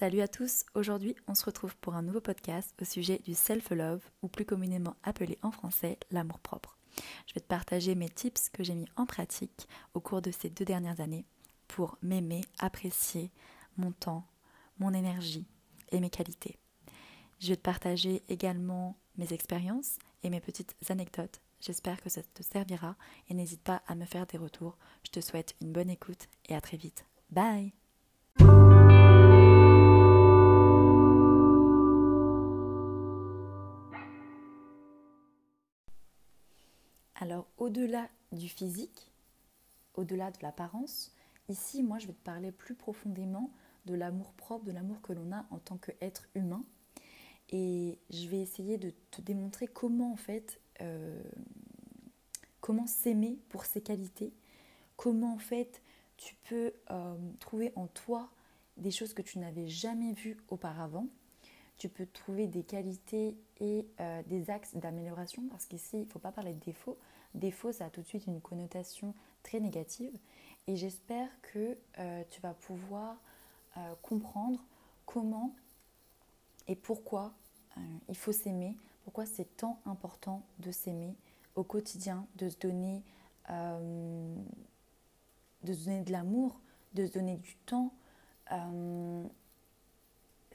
Salut à tous, aujourd'hui on se retrouve pour un nouveau podcast au sujet du self-love ou plus communément appelé en français l'amour-propre. Je vais te partager mes tips que j'ai mis en pratique au cours de ces deux dernières années pour m'aimer, apprécier mon temps, mon énergie et mes qualités. Je vais te partager également mes expériences et mes petites anecdotes. J'espère que ça te servira et n'hésite pas à me faire des retours. Je te souhaite une bonne écoute et à très vite. Bye Au-delà du physique, au-delà de l'apparence, ici, moi, je vais te parler plus profondément de l'amour propre, de l'amour que l'on a en tant qu'être humain. Et je vais essayer de te démontrer comment, en fait, euh, comment s'aimer pour ses qualités, comment, en fait, tu peux euh, trouver en toi des choses que tu n'avais jamais vues auparavant tu peux trouver des qualités et euh, des axes d'amélioration parce qu'ici, il ne faut pas parler de défauts. Défaut, ça a tout de suite une connotation très négative. Et j'espère que euh, tu vas pouvoir euh, comprendre comment et pourquoi il faut s'aimer, pourquoi c'est tant important de s'aimer au quotidien, de se donner, de se donner de l'amour, de se donner du temps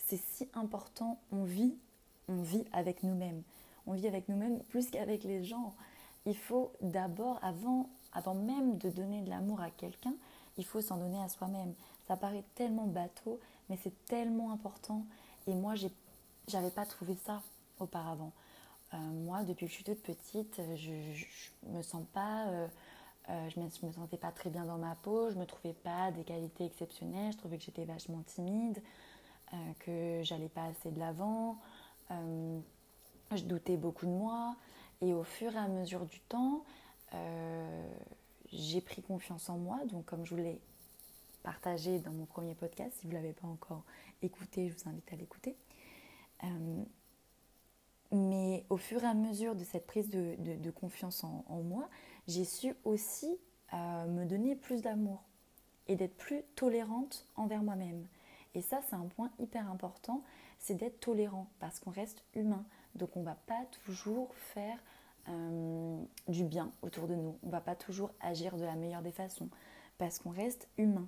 c'est si important. On vit, on vit avec nous-mêmes. On vit avec nous-mêmes plus qu'avec les gens. Il faut d'abord, avant, avant même de donner de l'amour à quelqu'un, il faut s'en donner à soi-même. Ça paraît tellement bateau, mais c'est tellement important. Et moi, j'avais pas trouvé ça auparavant. Euh, moi, depuis que je suis toute petite, je, ne me sens pas, euh, euh, je, me, me sentais pas très bien dans ma peau, je me trouvais pas des qualités exceptionnelles, je trouvais que j'étais vachement timide. Euh, que j'allais pas assez de l'avant. Euh, je doutais beaucoup de moi. Et au fur et à mesure du temps, euh, j'ai pris confiance en moi. Donc, comme je vous l'ai partagé dans mon premier podcast, si vous ne l'avez pas encore écouté, je vous invite à l'écouter. mais au fur et à mesure de cette prise de, confiance en, moi, j'ai su aussi me donner plus d'amour et d'être plus tolérante envers moi-même. Et ça, c'est un point hyper important, c'est d'être tolérant parce qu'on reste humain. Donc on ne va pas toujours faire euh, du bien autour de nous. On ne va pas toujours agir de la meilleure des façons parce qu'on reste humain.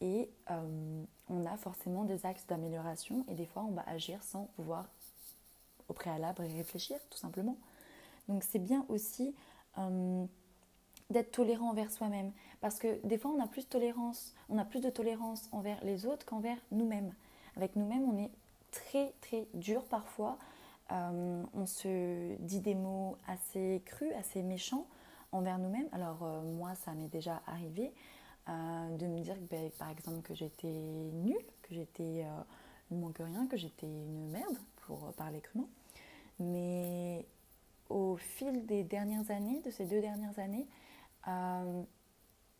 Et euh, on a forcément des axes d'amélioration et des fois on va agir sans pouvoir au préalable réfléchir tout simplement. Donc c'est bien aussi euh, d'être tolérant envers soi-même. Parce que des fois, on a on a plus de tolérance envers les autres qu'envers nous-mêmes. Avec nous-mêmes, on est très très dur parfois. Euh, on se dit des mots assez crus, assez méchants envers nous-mêmes. Alors euh, moi, ça m'est déjà arrivé euh, de me dire, ben, par exemple, que j'étais nulle, que j'étais moins que rien, que j'étais une merde, pour parler crûment. Mais au fil des dernières années, de ces deux dernières années,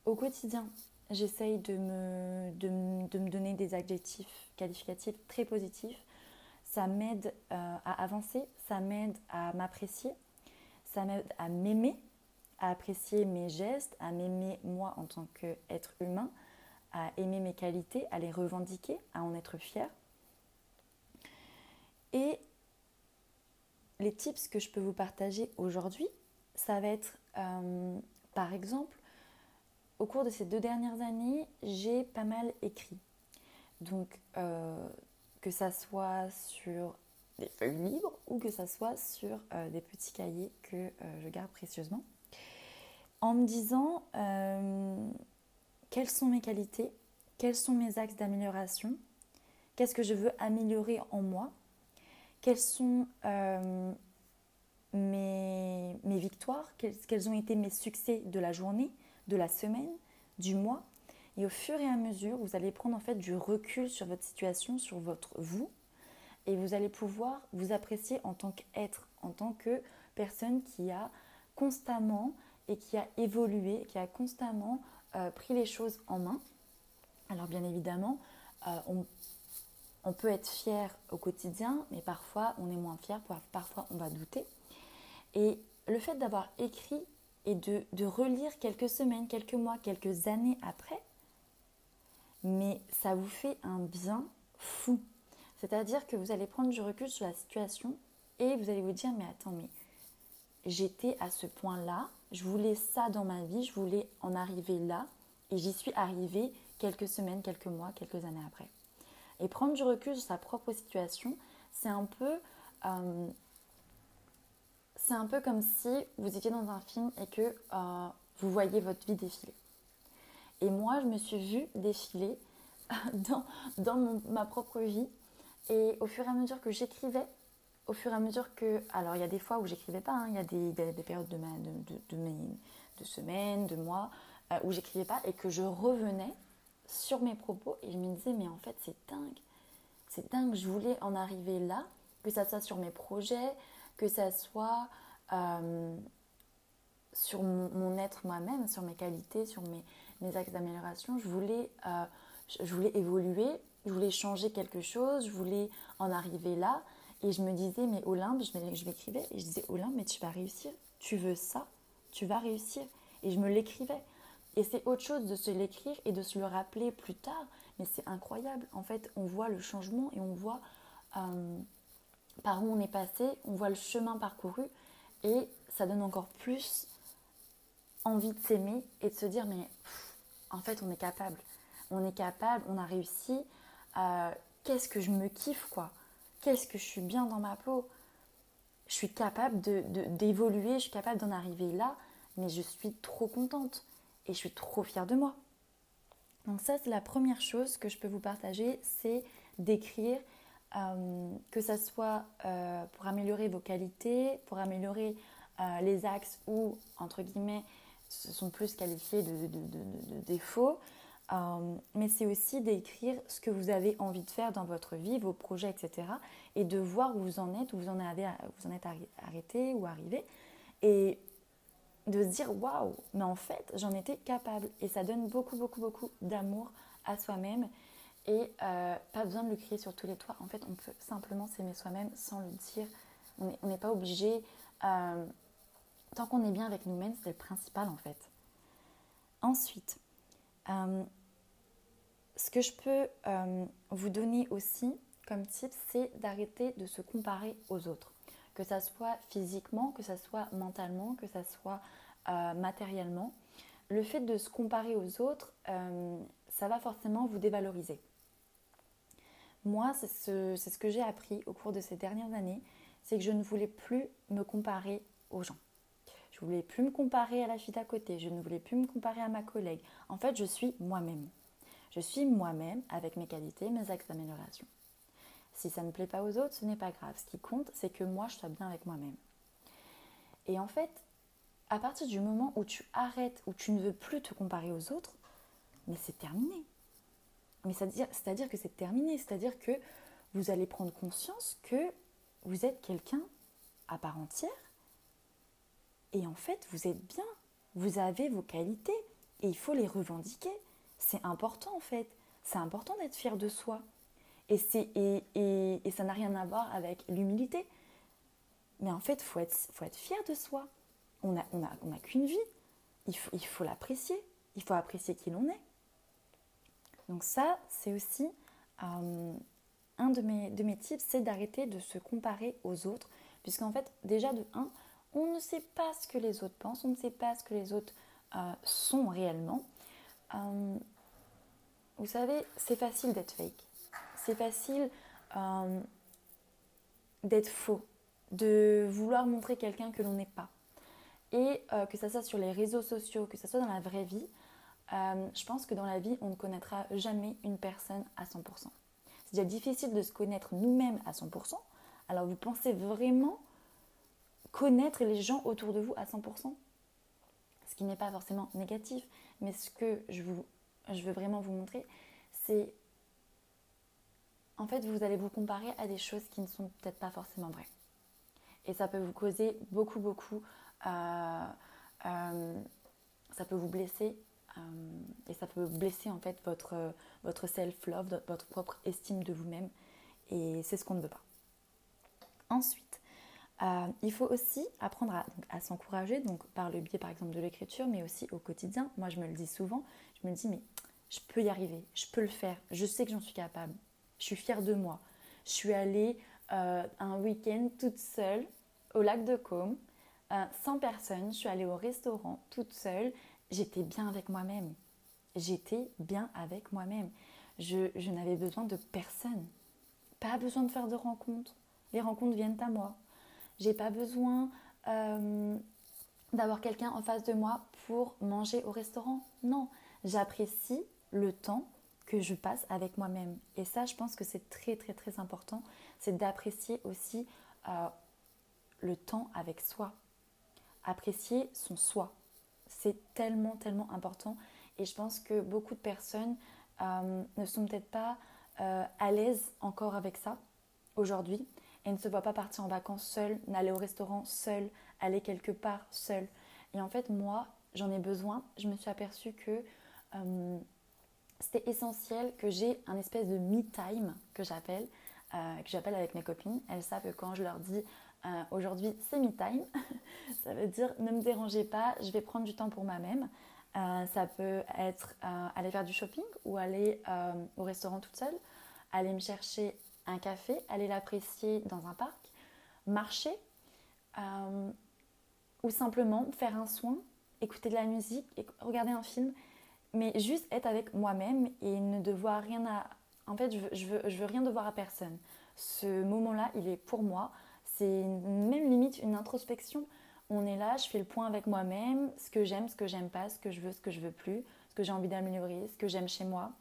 au quotidien, j'essaye de, me donner des adjectifs qualificatifs très positifs. Ça m'aide euh, à avancer, ça m'aide à m'apprécier, ça m'aide à m'aimer, à apprécier mes gestes, à m'aimer moi en tant qu'être humain, à aimer mes qualités, à les revendiquer, à en être fier. Et les tips que je peux vous partager aujourd'hui, ça va être euh, par exemple, au cours de ces deux dernières années, j'ai pas mal écrit. Donc, euh, que ça soit sur des feuilles libres ou que ça soit sur euh, des petits cahiers que euh, je garde précieusement, en me disant quelles sont mes qualités, quels sont mes axes d'amélioration, qu'est-ce que je veux améliorer en moi, quels sont mes, victoires, quels, ont été mes succès de la journée, de la semaine, du mois. Et au fur et à mesure, vous allez prendre en fait du recul sur votre situation, sur votre vous, et vous allez pouvoir vous apprécier en tant qu'être, en tant que personne qui a constamment et qui a évolué, qui a constamment euh, pris les choses en main. Alors bien évidemment, euh, on, on, peut être fier au quotidien, mais parfois on est moins fier, parfois on va douter. Et le fait d'avoir écrit et de, relire quelques semaines, quelques mois, quelques années après, mais ça vous fait un bien fou. C'est-à-dire que vous allez prendre du recul sur la situation et vous allez vous dire, mais attends, mais j'étais à ce point-là, je voulais ça dans ma vie, je voulais en arriver là, et j'y suis arrivée quelques semaines, quelques mois, quelques années après. Et prendre du recul sur sa propre situation, c'est un peu... Euh, c'est un peu comme si vous étiez dans un film et que euh, vous voyez votre vie défiler. Et moi, je me suis vue défiler dans, dans ma propre vie. Et au fur et à mesure que j'écrivais, au fur et à mesure que... Alors, il y a des fois où j'écrivais pas, hein, il y a des, des, périodes de, ma, de, de, mes, de, semaines, de mois, euh, où j'écrivais pas et que je revenais sur mes propos et je me disais, mais en fait, c'est dingue. C'est dingue, je voulais en arriver là, que ça soit sur mes projets, que ça soit euh, sur mon, être moi-même, sur mes qualités, sur mes, mes axes d'amélioration. Je voulais, euh, je voulais évoluer, je voulais changer quelque chose, je voulais en arriver là. Et je me disais, mais Olympe, je m'écrivais et je disais, Olympe, mais tu vas réussir. Tu veux ça, tu vas réussir. Et je me l'écrivais. Et c'est autre chose de se l'écrire et de se le rappeler plus tard. Mais c'est incroyable. En fait, on voit le changement et on voit euh, par où on est passé, on voit le chemin parcouru. Et ça donne encore plus envie de s'aimer et de se dire, mais en fait, on est capable. On est capable, on a réussi. Euh, qu'est-ce que je me kiffe, quoi qu'est-ce que je suis bien dans ma peau. Je suis capable d'évoluer, de, je suis capable d'en arriver là, mais je suis trop contente et je suis trop fière de moi. Donc ça, c'est la première chose que je peux vous partager, c'est d'écrire, euh, que ça soit euh, pour améliorer vos qualités, pour améliorer les axes où, entre guillemets, sont plus qualifiés de, défauts, euh, mais c'est aussi d'écrire ce que vous avez envie de faire dans votre vie, vos projets, etc. Et de voir où vous en êtes, où vous en, avez, vous en êtes arrêté ou arrivé. Et de se dire waouh, mais en fait, j'en étais capable. Et ça donne beaucoup, beaucoup, beaucoup d'amour à soi-même. Et euh, pas besoin de le crier sur tous les toits. En fait, on peut simplement s'aimer soi-même sans le dire. On n'est pas obligé. Euh, tant qu'on est bien avec nous-mêmes, c'est le principal en fait. Ensuite, euh, ce que je peux euh, vous donner aussi comme tip, c'est d'arrêter de se comparer aux autres. Que ça soit physiquement, que ça soit mentalement, que ça soit euh, matériellement. Le fait de se comparer aux autres, ça va forcément vous dévaloriser. Moi, c'est ce, ce, que j'ai appris au cours de ces dernières années, c'est que je ne voulais plus me comparer aux gens. Je ne voulais plus me comparer à la fille d'à côté, je ne voulais plus me comparer à ma collègue. En fait, je suis moi-même. Je suis moi-même avec mes qualités, mes axes d'amélioration. Si ça ne plaît pas aux autres, ce n'est pas grave. Ce qui compte, c'est que moi, je sois bien avec moi-même. Et en fait, à partir du moment où tu arrêtes, où tu ne veux plus te comparer aux autres, mais c'est terminé. Mais c'est-à-dire que c'est terminé. C'est-à-dire que vous allez prendre conscience que vous êtes quelqu'un à part entière et en fait, vous êtes bien, vous avez vos qualités et il faut les revendiquer. C'est important en fait. C'est important d'être fier de soi. Et, et, et, et ça n'a rien à voir avec l'humilité. Mais en fait, il faut être, faut être fier de soi. On n'a on a, on a qu'une vie. Il faut, il faut l'apprécier. Il faut apprécier qui l'on est. Donc ça, c'est aussi euh, un de mes, de mes tips, c'est d'arrêter de se comparer aux autres. Puisqu'en fait, déjà de 1, on ne sait pas ce que les autres pensent, on ne sait pas ce que les autres euh, sont réellement. Euh, vous savez, c'est facile d'être fake. C'est facile euh, d'être faux, de vouloir montrer quelqu'un que l'on n'est pas. Et que ça soit sur les réseaux sociaux, que ça soit dans la vraie vie, je pense que dans la vie, on ne connaîtra jamais une personne à 100%. C'est déjà difficile de se connaître nous-mêmes à 100%. Alors vous pensez vraiment connaître les gens autour de vous à 100%. Ce qui n'est pas forcément négatif, mais ce que je, veux vraiment vous montrer, c'est en fait, vous allez vous comparer à des choses qui ne sont peut-être pas forcément vraies. Et ça peut vous causer beaucoup, beaucoup. Euh, euh, ça peut vous blesser. Euh, et ça peut blesser en fait votre self-love, votre propre estime de vous-même. Et c'est ce qu'on ne veut pas. Ensuite, euh, il faut aussi apprendre à, s'encourager, donc par le biais par exemple de l'écriture, mais aussi au quotidien. Moi, je me le dis souvent, je me dis, mais je peux y arriver, je peux le faire, je sais que j'en suis capable, je suis fière de moi, Je suis allée euh, un week-end toute seule au lac de Côme, euh, sans personne. Je suis allée au restaurant toute seule. J'étais bien avec moi-même. J'étais bien avec moi-même. Je n'avais besoin de personne. Pas besoin de faire de rencontres. Les rencontres viennent à moi. J'ai pas besoin euh, d'avoir quelqu'un en face de moi pour manger au restaurant. Non, j'apprécie le temps que je passe avec moi-même. Et ça, je pense que c'est très très très important, c'est d'apprécier aussi euh, le temps avec soi. Apprécier son soi. C'est tellement tellement important. Et je pense que beaucoup de personnes euh, ne sont peut-être pas à l'aise encore avec ça aujourd'hui et ne se voient pas partir en vacances seule, n'aller au restaurant seule, aller quelque part seule. Et en fait, moi, j'en ai besoin. Je me suis aperçue que c'était essentiel que j'ai un espèce de me time que j'appelle, euh, que j'appelle avec mes copines. Elles savent que quand je leur dis euh, aujourd'hui c'est me time, ça veut dire ne me dérangez pas, je vais prendre du temps pour moi-même. Euh, ça peut être aller faire du shopping ou aller au restaurant toute seule, aller me chercher un café, aller l'apprécier dans un parc, marcher ou simplement faire un soin, écouter de la musique, regarder un film mais juste être avec moi-même et ne devoir rien à... En fait, je veux, je veux, je veux rien devoir à personne. Ce moment-là, il est pour moi. C'est même limite une introspection. On est là, je fais le point avec moi-même, ce que j'aime, ce que j'aime pas, ce que je veux, ce que je veux plus, ce que j'ai envie d'améliorer, ce que j'aime chez moi.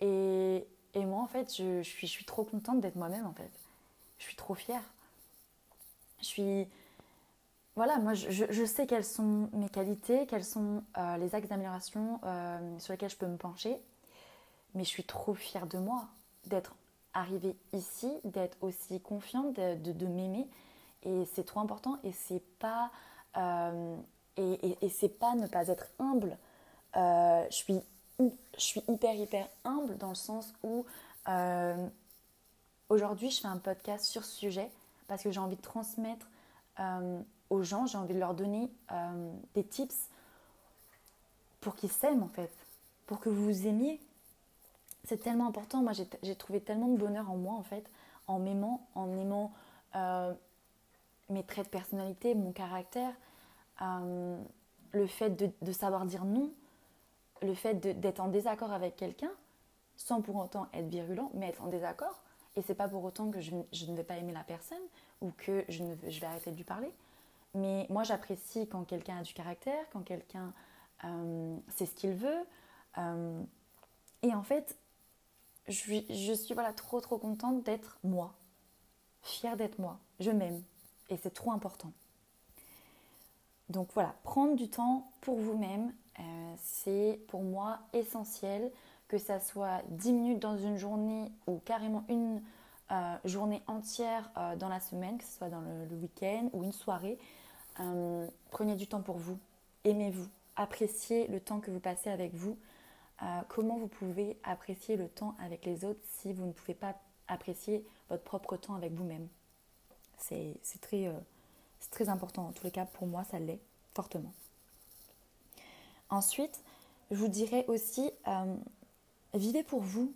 Et, et, moi, en fait, je, suis, trop contente d'être moi-même, en fait. Je suis trop fière. Je suis voilà, moi je, sais quelles sont mes qualités, quels sont euh, les axes d'amélioration euh, sur lesquels je peux me pencher, mais je suis trop fière de moi, d'être arrivée ici, d'être aussi confiante, de, m'aimer, et c'est trop important, et c'est pas, euh, et, c'est pas ne pas être humble. je, suis, je suis hyper hyper humble dans le sens où aujourd'hui je fais un podcast sur ce sujet parce que j'ai envie de transmettre aux gens, j'ai envie de leur donner euh, des tips pour qu'ils s'aiment en fait, pour que vous vous aimiez. C'est tellement important. Moi, j'ai trouvé tellement de bonheur en moi en fait, en m'aimant, en aimant euh, mes traits de personnalité, mon caractère, euh, le fait de, savoir dire non, le fait d'être en désaccord avec quelqu'un, sans pour autant être virulent, mais être en désaccord. Et c'est pas pour autant que je, ne vais pas aimer la personne ou que je, ne, vais arrêter de lui parler. Mais moi, j'apprécie quand quelqu'un a du caractère, quand quelqu'un euh, sait ce qu'il veut. Euh, et en fait, je suis, je suis voilà, trop, trop contente d'être moi. Fière d'être moi. Je m'aime. Et c'est trop important. Donc voilà, prendre du temps pour vous-même, c'est pour moi essentiel, que ça soit 10 minutes dans une journée ou carrément une journée entière dans la semaine, que ce soit dans le week-end ou une soirée. Euh, prenez du temps pour vous, aimez-vous, appréciez le temps que vous passez avec vous. Euh, comment vous pouvez apprécier le temps avec les autres si vous ne pouvez pas apprécier votre propre temps avec vous-même? C'est euh, très important. En tous les cas, pour moi, ça l'est fortement. Ensuite, je vous dirais aussi, vivez pour vous.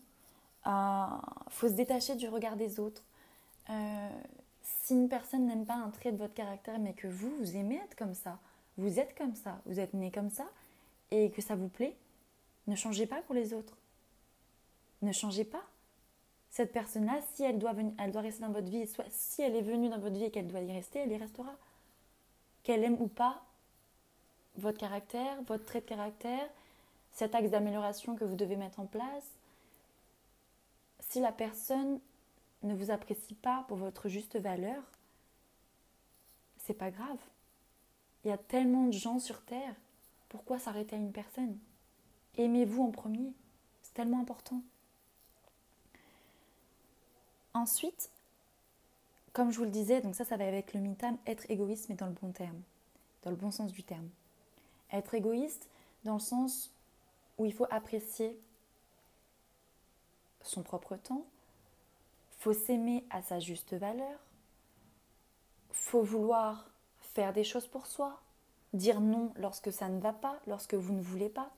Il faut se détacher du regard des autres si une personne n'aime pas un trait de votre caractère, mais que vous, vous aimez être comme ça, vous êtes comme ça, vous êtes né comme ça, et que ça vous plaît, ne changez pas pour les autres. Ne changez pas. Cette personne-là, si elle doit, elle doit rester dans votre vie, soit si elle est venue dans votre vie et qu'elle doit y rester, elle y restera. Qu'elle aime ou pas votre caractère, votre trait de caractère, cet axe d'amélioration que vous devez mettre en place, si la personne ne vous apprécie pas pour votre juste valeur, c'est pas grave. Il y a tellement de gens sur Terre. Pourquoi s'arrêter à une personne? Aimez-vous en premier. C'est tellement important. Ensuite, comme je vous le disais, donc ça, ça va avec le mitam, être égoïste, mais dans le bon terme, dans le bon sens du terme. Être égoïste dans le sens où il faut apprécier son propre temps, faut s'aimer à sa juste valeur, faut vouloir faire des choses pour soi, dire non lorsque ça ne va pas, lorsque vous ne voulez pas.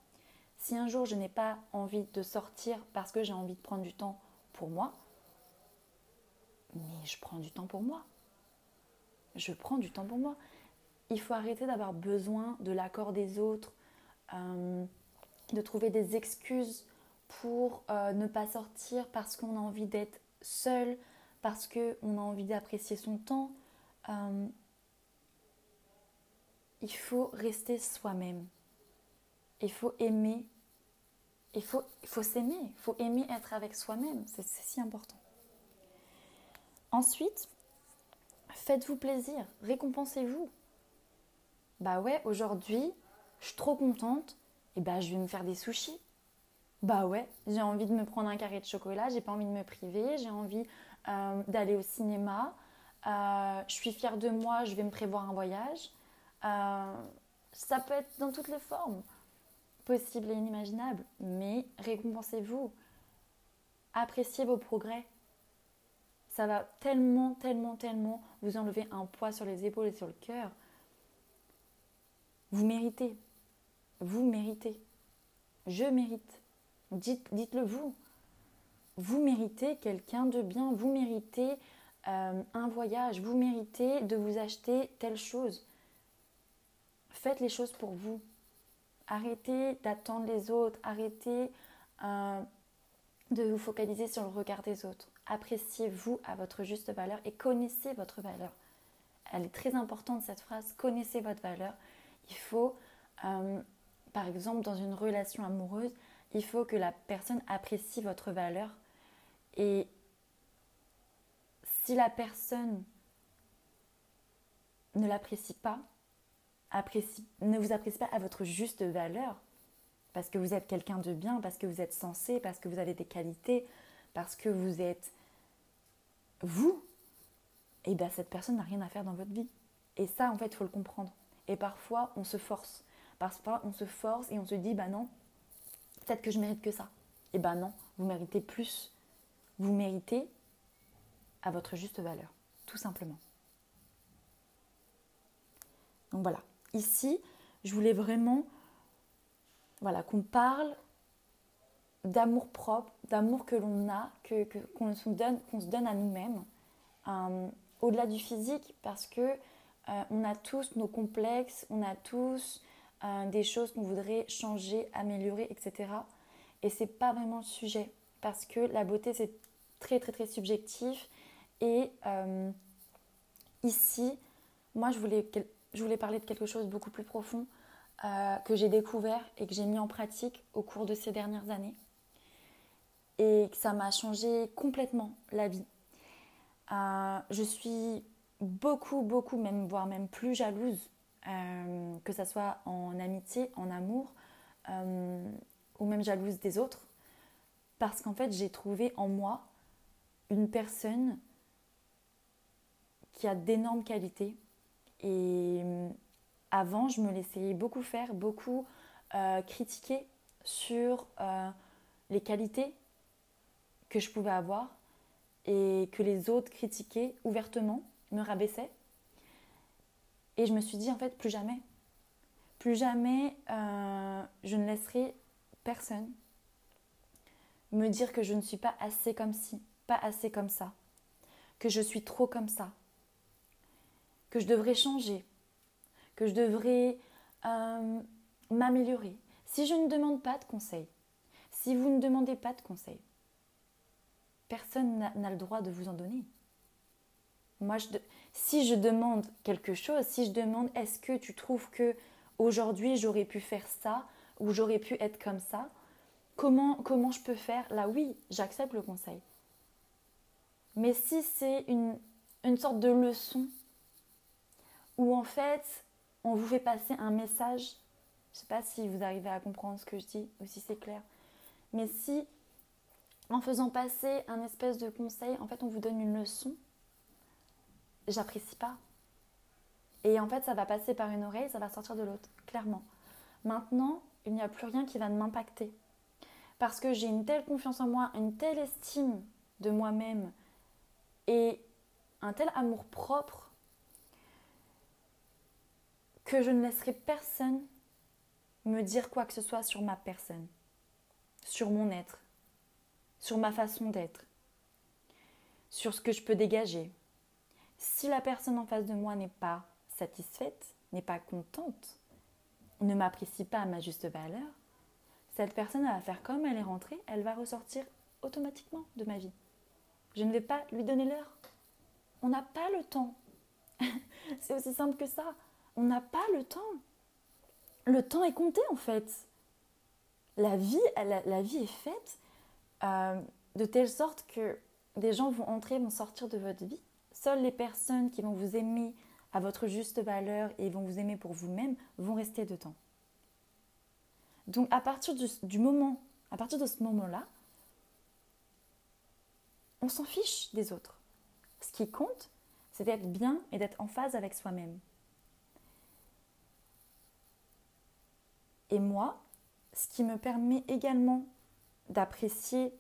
Si un jour je n'ai pas envie de sortir parce que j'ai envie de prendre du temps pour moi, mais je prends du temps pour moi. Je prends du temps pour moi. Il faut arrêter d'avoir besoin de l'accord des autres, euh, de trouver des excuses pour euh, ne pas sortir parce qu'on a envie d'être seul, parce qu'on a envie d'apprécier son temps. Euh, il faut rester soi-même. Il faut aimer. Il faut, il faut s'aimer. Il faut aimer être avec soi-même. C'est si important. Ensuite, faites-vous plaisir. Récompensez-vous. Bah ouais, aujourd'hui, je suis trop contente. Et bah, je vais me faire des sushis. Bah ouais, j'ai envie de me prendre un carré de chocolat, j'ai pas envie de me priver, j'ai envie euh, d'aller au cinéma, euh, je suis fière de moi, je vais me prévoir un voyage. Euh, ça peut être dans toutes les formes possibles et inimaginables, mais récompensez-vous, appréciez vos progrès. Ça va tellement, tellement, tellement vous enlever un poids sur les épaules et sur le cœur. Vous méritez. Vous méritez. Je mérite. Dites, dites-le vous. Vous méritez quelqu'un de bien. Vous méritez euh, un voyage. Vous méritez de vous acheter telle chose. Faites les choses pour vous. Arrêtez d'attendre les autres. Arrêtez euh, de vous focaliser sur le regard des autres. Appréciez-vous à votre juste valeur et connaissez votre valeur. Elle est très importante cette phrase. Connaissez votre valeur. Il faut, euh, par exemple, dans une relation amoureuse, il faut que la personne apprécie votre valeur. Et si la personne ne l'apprécie pas, ne vous apprécie pas à votre juste valeur, parce que vous êtes quelqu'un de bien, parce que vous êtes sensé, parce que vous avez des qualités, parce que vous êtes vous, et eh bien cette personne n'a rien à faire dans votre vie. Et ça, en fait, il faut le comprendre. Et parfois, on se force. Parfois, on se force et on se dit, bah non, peut-être que je mérite que ça. Et ben non, vous méritez plus. Vous méritez à votre juste valeur, tout simplement. Donc voilà, ici, je voulais vraiment voilà, qu'on parle d'amour propre, d'amour que l'on a, qu'on que, se, donne, se donne à nous-mêmes, euh, au-delà du physique, parce que euh, on a tous nos complexes, on a tous euh, des choses qu'on voudrait changer, améliorer, etc. Et c'est pas vraiment le sujet parce que la beauté c'est très très très subjectif. Et euh, ici, moi je voulais, parler de quelque chose de beaucoup plus profond que j'ai découvert et que j'ai mis en pratique au cours de ces dernières années. Et ça m'a changé complètement la vie. je suis beaucoup, beaucoup, même, voire même plus jalouse euh, que ce soit en amitié, en amour, euh, ou même jalouse des autres, parce qu'en fait j'ai trouvé en moi une personne qui a d'énormes qualités. Et euh, avant, je me laissais beaucoup faire, beaucoup critiquer sur les qualités que je pouvais avoir et que les autres critiquaient ouvertement, me rabaissaient. Et je me suis dit, en fait, plus jamais. Plus jamais, euh, je ne laisserai personne me dire que je ne suis pas assez comme ci, pas assez comme ça, que je suis trop comme ça, que je devrais changer, que je devrais euh, m'améliorer. Si je ne demande pas de conseils, si vous ne demandez pas de conseils, personne n'a le droit de vous en donner. Moi, je, si je demande quelque chose, si je demande est-ce que tu trouves que aujourd'hui j'aurais pu faire ça ou j'aurais pu être comme ça, comment, comment je peux faire? Là, oui, j'accepte le conseil. Mais si c'est une, une sorte de leçon où en fait on vous fait passer un message, je ne sais pas si vous arrivez à comprendre ce que je dis ou si c'est clair, mais si en faisant passer un espèce de conseil, en fait on vous donne une leçon, j'apprécie pas. Et en fait, ça va passer par une oreille, ça va sortir de l'autre, clairement. Maintenant, il n'y a plus rien qui va m'impacter. Parce que j'ai une telle confiance en moi, une telle estime de moi-même et un tel amour propre que je ne laisserai personne me dire quoi que ce soit sur ma personne, sur mon être, sur ma façon d'être, sur ce que je peux dégager. Si la personne en face de moi n'est pas satisfaite, n'est pas contente, ne m'apprécie pas à ma juste valeur, cette personne va faire comme elle est rentrée, elle va ressortir automatiquement de ma vie. Je ne vais pas lui donner l'heure. On n'a pas le temps. C'est aussi simple que ça. On n'a pas le temps. Le temps est compté en fait. La vie, la, vie est faite euh, de telle sorte que des gens vont entrer, vont sortir de votre vie. Seules les personnes qui vont vous aimer à votre juste valeur et vont vous aimer pour vous-même vont rester dedans. Donc à partir du, moment, à partir de ce moment-là, on s'en fiche des autres. Ce qui compte, c'est d'être bien et d'être en phase avec soi-même. Et moi, ce qui me permet également d'apprécier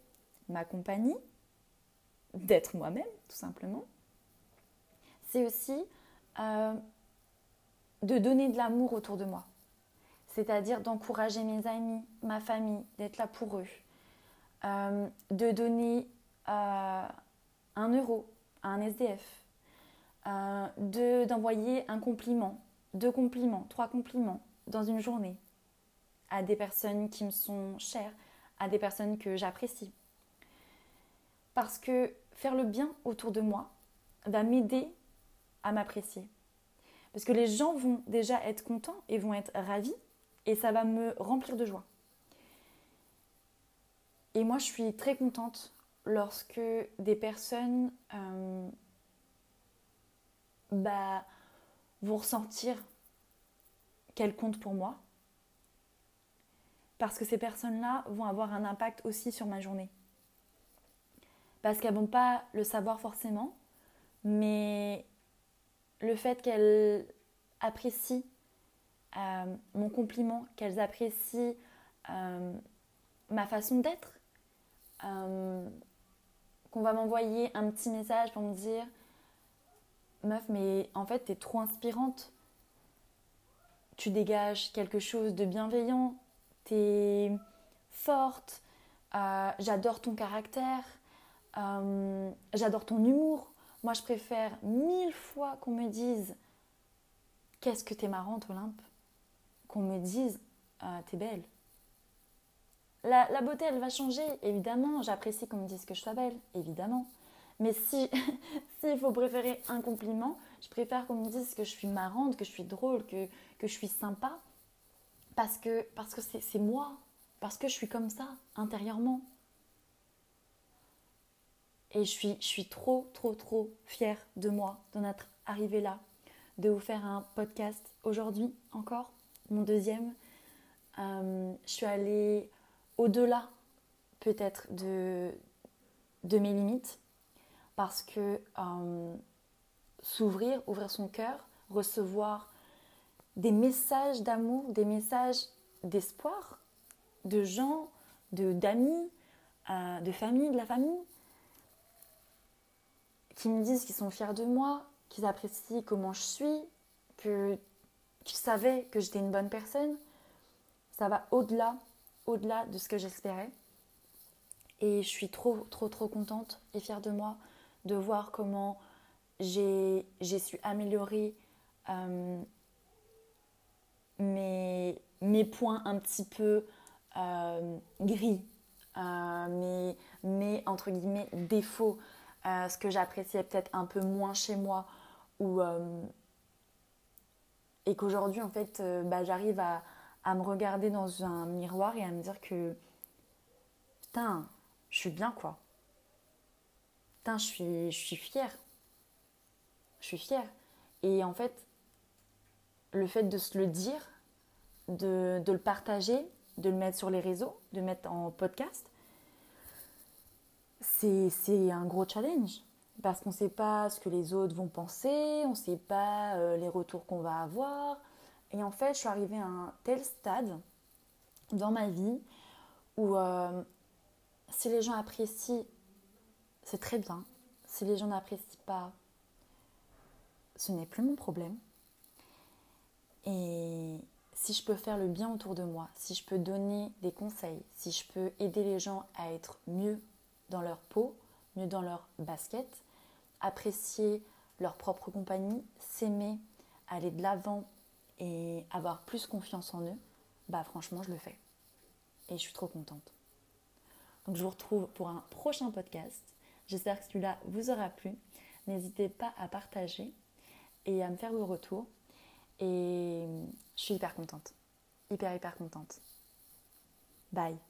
ma compagnie, d'être moi-même, tout simplement, c'est aussi euh, de donner de l'amour autour de moi. C'est-à-dire d'encourager mes amis, ma famille, d'être là pour eux. Euh, de donner euh, un euro à un SDF. de, d'envoyer un compliment, deux compliments, trois compliments dans une journée à des personnes qui me sont chères, à des personnes que j'apprécie. Parce que faire le bien autour de moi va m'aider à m'apprécier. Parce que les gens vont déjà être contents et vont être ravis et ça va me remplir de joie. Et moi, je suis très contente lorsque des personnes euh, bah, vont ressentir qu'elles comptent pour moi. Parce que ces personnes-là vont avoir un impact aussi sur ma journée. Parce qu'elles ne vont pas le savoir forcément, mais le fait qu'elles apprécient euh, mon compliment, qu'elles apprécient euh, ma façon d'être, euh, qu'on va m'envoyer un petit message pour me dire Meuf, mais en fait, t'es trop inspirante. Tu dégages quelque chose de bienveillant. T'es forte. J'adore ton caractère. J'adore ton humour. Moi, je préfère mille fois qu'on me dise Qu'est-ce que t'es marrante, Olympe Qu'on me dise ah, T'es belle. La, beauté, elle va changer, évidemment. J'apprécie qu'on me dise que je sois belle, évidemment. Mais si s'il faut préférer un compliment, je préfère qu'on me dise que je suis marrante, que je suis drôle, que, que je suis sympa. Parce que parce que c'est moi. Parce que je suis comme ça, intérieurement. Et je suis, je suis trop, trop, trop fière de moi, d'en être arrivée là, de vous faire un podcast aujourd'hui encore, mon deuxième. Euh, je suis allée au-delà peut-être de, de mes limites parce que euh, s'ouvrir, ouvrir son cœur, recevoir des messages d'amour, des messages d'espoir de gens, d'amis, euh, de famille, de la famille, qui me disent qu'ils sont fiers de moi, qu'ils apprécient comment je suis, que, qu'ils savaient que j'étais une bonne personne, ça va au-delà, au-delà de ce que j'espérais. Et je suis trop, trop, trop contente et fière de moi de voir comment j'ai, su améliorer euh, mes, mes points un petit peu euh, gris, euh, mes, mes, entre guillemets, défauts. Euh, ce que j'appréciais peut-être un peu moins chez moi ou euh, et qu'aujourd'hui en fait euh, bah, j'arrive à, à, me regarder dans un miroir et à me dire que putain je suis bien quoi. Putain je suis, je suis fière. Je suis fière. Et en fait le fait de se le dire de, de le partager de le mettre sur les réseaux de le mettre en podcast c'est un gros challenge parce qu'on ne sait pas ce que les autres vont penser, on ne sait pas euh, les retours qu'on va avoir. Et en fait, je suis arrivée à un tel stade dans ma vie où euh, si les gens apprécient, c'est très bien. Si les gens n'apprécient pas, ce n'est plus mon problème. Et si je peux faire le bien autour de moi, si je peux donner des conseils, si je peux aider les gens à être mieux dans leur peau, mieux dans leur basket, apprécier leur propre compagnie, s'aimer, aller de l'avant et avoir plus confiance en eux, bah franchement, je le fais. Et je suis trop contente. Donc je vous retrouve pour un prochain podcast. J'espère que celui-là vous aura plu. N'hésitez pas à partager et à me faire vos retours. Et je suis hyper contente. Hyper, hyper contente. Bye.